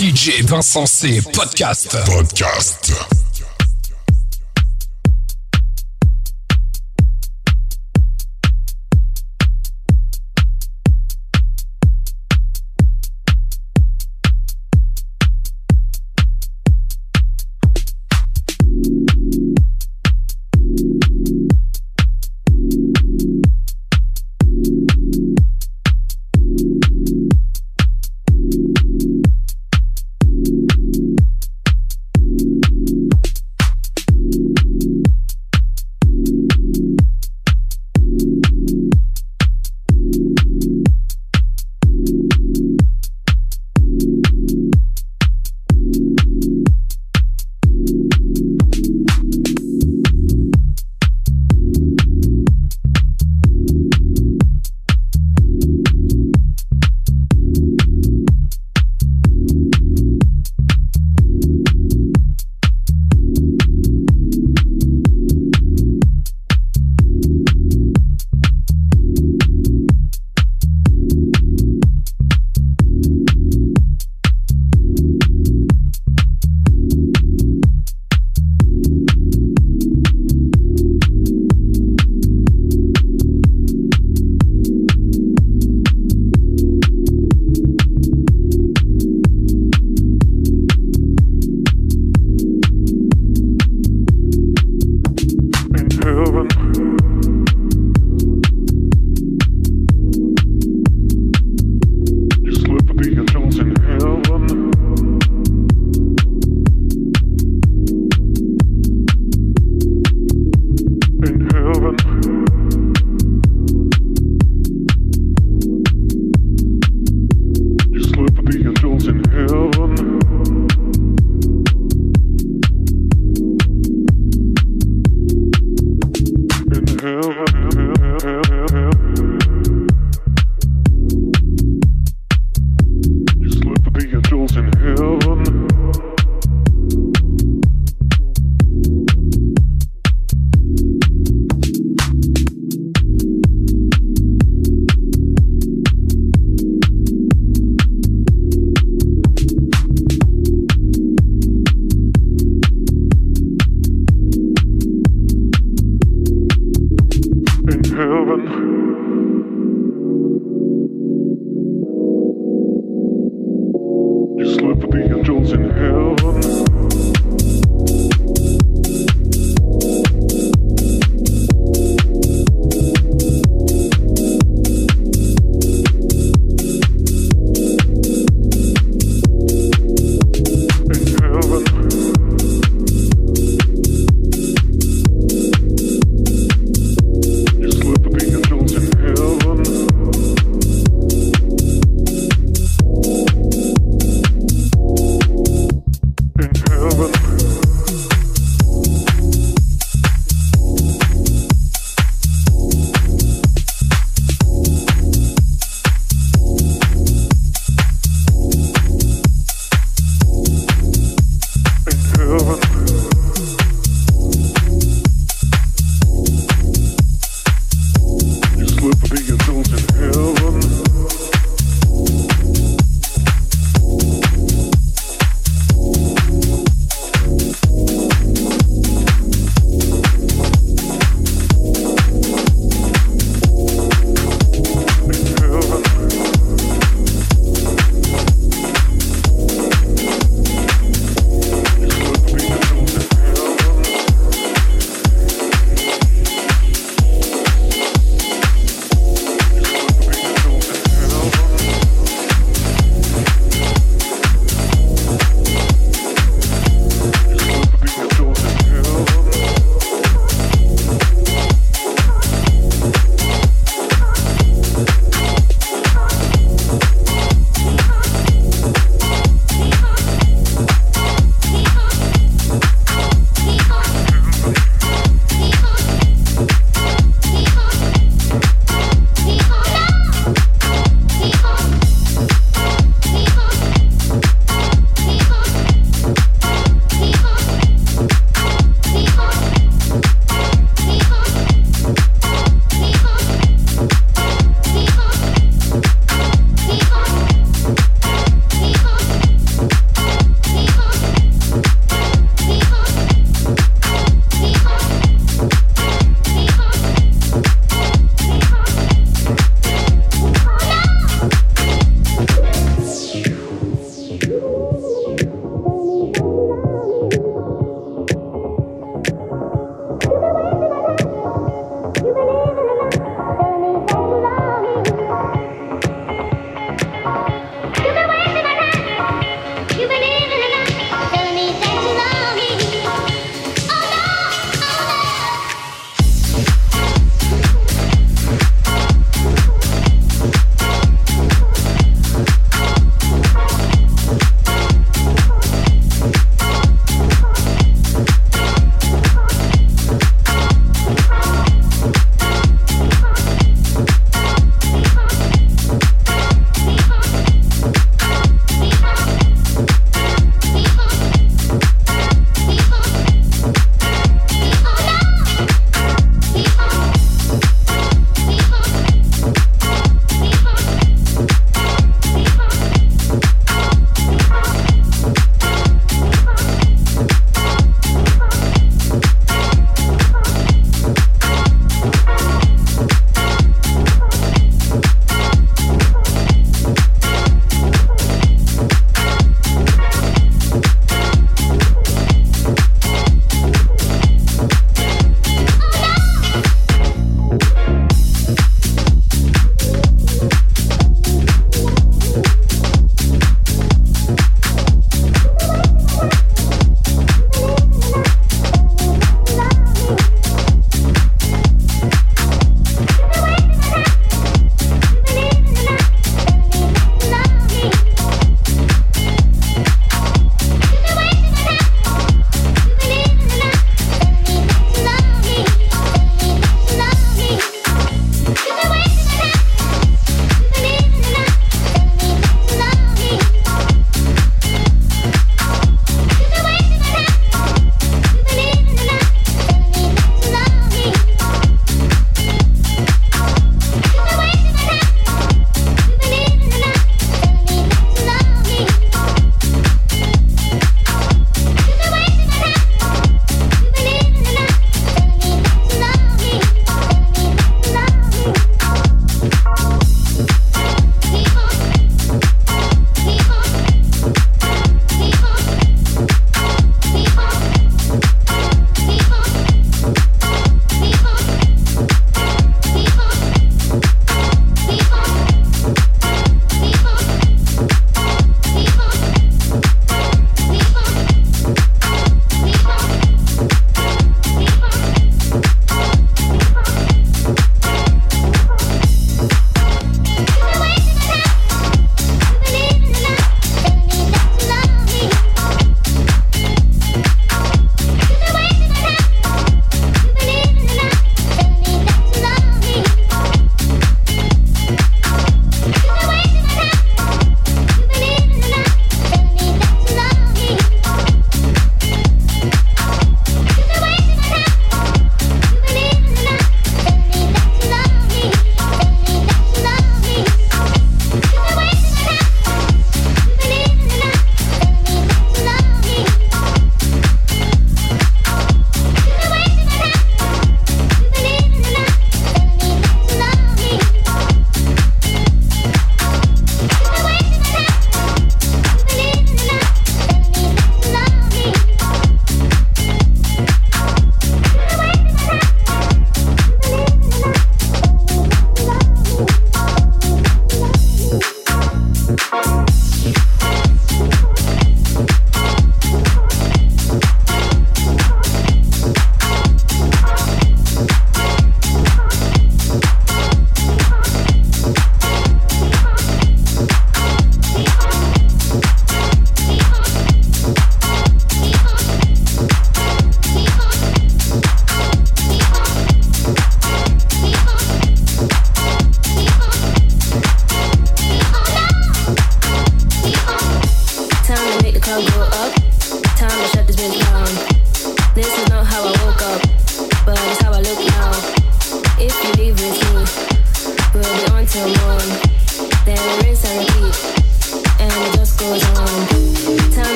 DJ Vincent C. Podcast. Podcast.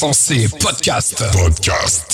Insensé Podcast. Podcast.